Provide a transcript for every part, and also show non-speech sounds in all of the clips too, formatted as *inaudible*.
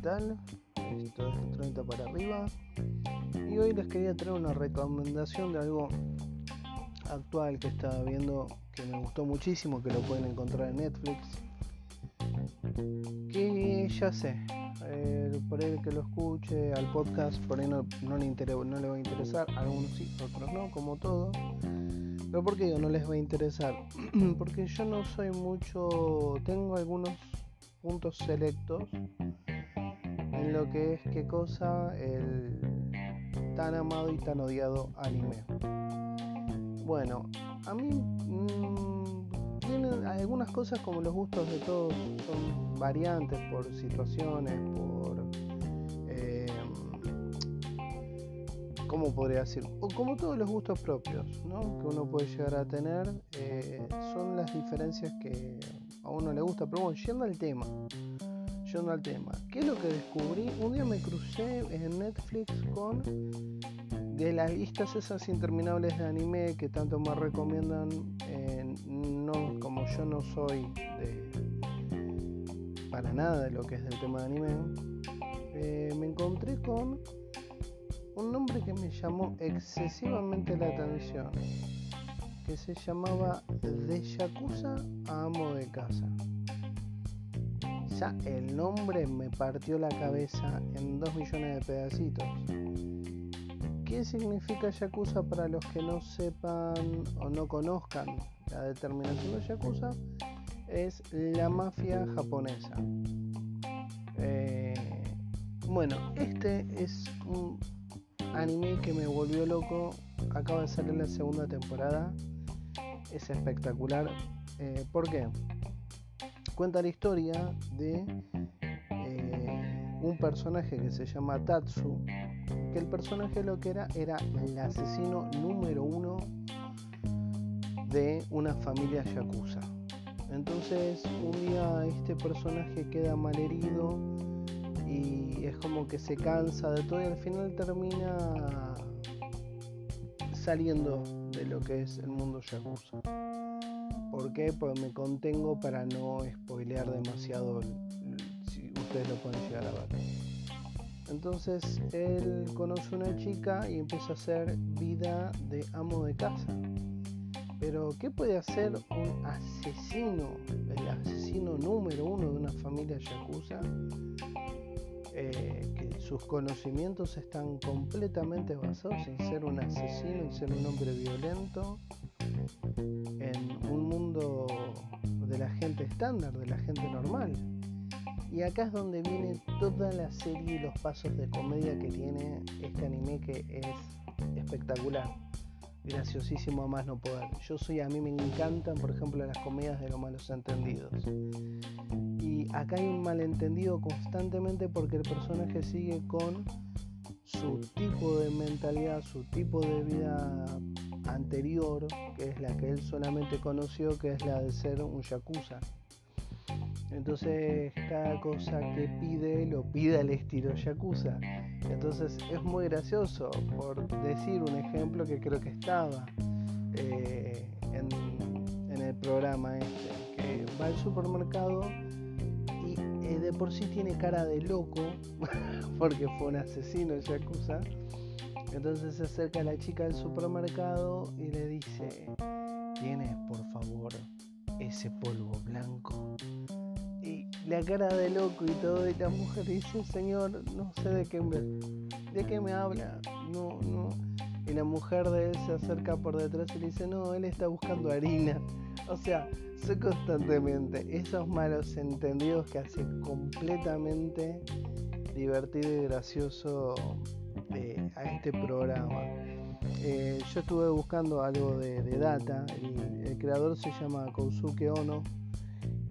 tal? Esto es 30 para arriba. Y hoy les quería traer una recomendación de algo actual que estaba viendo que me gustó muchísimo, que lo pueden encontrar en Netflix. Que ya sé, eh, por ahí que lo escuche al podcast, por ahí no, no, le, no le va a interesar, algunos sí, otros no, como todo. Pero ¿por qué digo no les va a interesar? *clears throat* Porque yo no soy mucho, tengo algunos puntos selectos en lo que es qué cosa el tan amado y tan odiado anime. Bueno, a mí mmm, tienen algunas cosas como los gustos de todos son variantes por situaciones, por eh, ¿cómo podría decir? O como todos los gustos propios, ¿no? Que uno puede llegar a tener, eh, son las diferencias que a uno le gusta. Pero bueno, yendo al tema, yendo al tema, ¿qué es lo que descubrí? Un día me crucé en Netflix con de las listas esas interminables de anime que tanto me recomiendan, eh, no, como yo no soy para nada de lo que es del tema de anime, eh, me encontré con un nombre que me llamó excesivamente la atención, que se llamaba De Yakuza Amo de Casa. El nombre me partió la cabeza en dos millones de pedacitos. ¿Qué significa Yakuza para los que no sepan o no conozcan la determinación de Yakuza? Es la mafia japonesa. Eh, bueno, este es un anime que me volvió loco. Acaba de salir la segunda temporada. Es espectacular. Eh, ¿Por qué? Cuenta la historia de eh, un personaje que se llama Tatsu, que el personaje lo que era era el asesino número uno de una familia yakuza. Entonces un día este personaje queda malherido y es como que se cansa de todo y al final termina saliendo de lo que es el mundo yakuza. ¿Por qué? Pues me contengo para no spoilear demasiado si ustedes lo pueden llegar a ver. Entonces él conoce una chica y empieza a hacer vida de amo de casa. Pero ¿qué puede hacer un asesino, el asesino número uno de una familia yakuza? Eh, sus conocimientos están completamente basados en ser un asesino, en ser un hombre violento, estándar, de la gente normal. Y acá es donde viene toda la serie y los pasos de comedia que tiene este anime que es espectacular. Graciosísimo a más no poder. Yo soy, a mí me encantan, por ejemplo, las comedias de los malos entendidos. Y acá hay un malentendido constantemente porque el personaje sigue con su tipo de mentalidad, su tipo de vida anterior, que es la que él solamente conoció, que es la de ser un yakuza. Entonces cada cosa que pide lo pide al estilo Yakuza. Entonces es muy gracioso, por decir un ejemplo que creo que estaba eh, en, el programa este, que va al supermercado y eh, de por sí tiene cara de loco, *laughs* porque fue un asesino Yakuza. Entonces se acerca a la chica del supermercado y le dice, ¿tienes por favor ese polvo blanco? La cara de loco y todo, y la mujer dice, señor, no sé de qué me, de qué me habla, no, no. Y la mujer de él se acerca por detrás y le dice, no, él está buscando harina. O sea, soy constantemente esos malos entendidos que hace completamente divertido y gracioso eh, a este programa. Eh, yo estuve buscando algo de, data, el, el, creador se llama Kousuke Ono,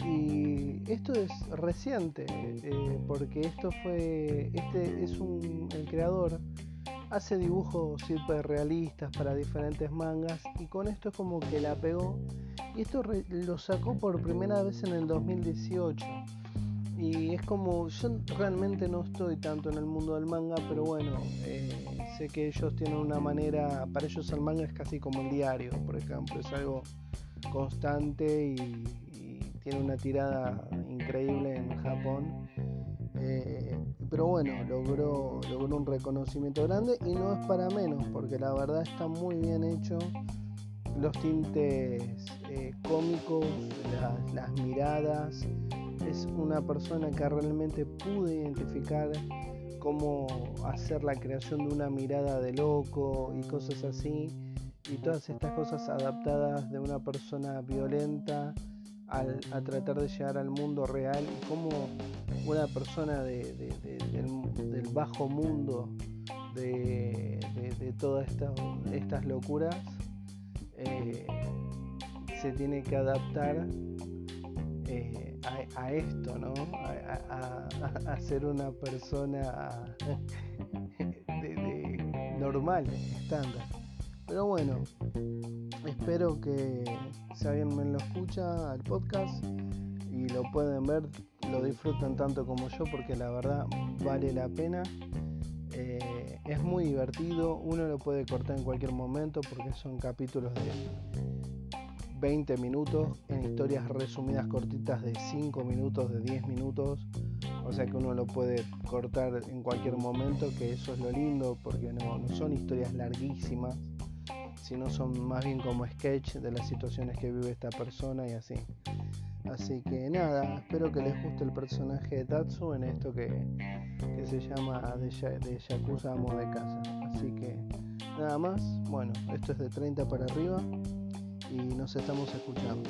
y esto es reciente, eh, porque esto fue, este es un, el creador hace dibujos super realistas para diferentes mangas y con esto es como que la pegó y esto lo sacó por primera vez en el 2018 y es como yo realmente no estoy tanto en el mundo del manga pero bueno eh, sé que ellos tienen una manera para ellos el manga es casi como el diario por ejemplo es algo constante y, tiene una tirada increíble en Japón. Eh, pero bueno, logró, logró un reconocimiento grande y no es para menos, porque la verdad está muy bien hecho. Los tintes eh, cómicos, las miradas. Es una persona que realmente pude identificar cómo hacer la creación de una mirada de loco y cosas así. Y todas estas cosas adaptadas de una persona violenta a tratar de llegar al mundo real y cómo una persona del, bajo mundo de, todas estas locuras eh, se tiene que adaptar eh, a, esto, ¿no? A, ser una persona *laughs* normal, estándar. Pero bueno, espero que si alguien me lo escucha al podcast y lo pueden ver, lo disfruten tanto como yo porque la verdad vale la pena. Eh, es muy divertido, uno lo puede cortar en cualquier momento porque son capítulos de 20 minutos en historias resumidas cortitas de 5 minutos, de 10 minutos. O sea que uno lo puede cortar en cualquier momento, que eso es lo lindo porque no, no son historias larguísimas sino son más bien como sketch de las situaciones que vive esta persona y así. Así que nada, espero que les guste el personaje de Tatsu en esto que, se llama de, de Yakuza Amo de Casa. Así que nada más, bueno, esto es de 30 para arriba y nos estamos escuchando.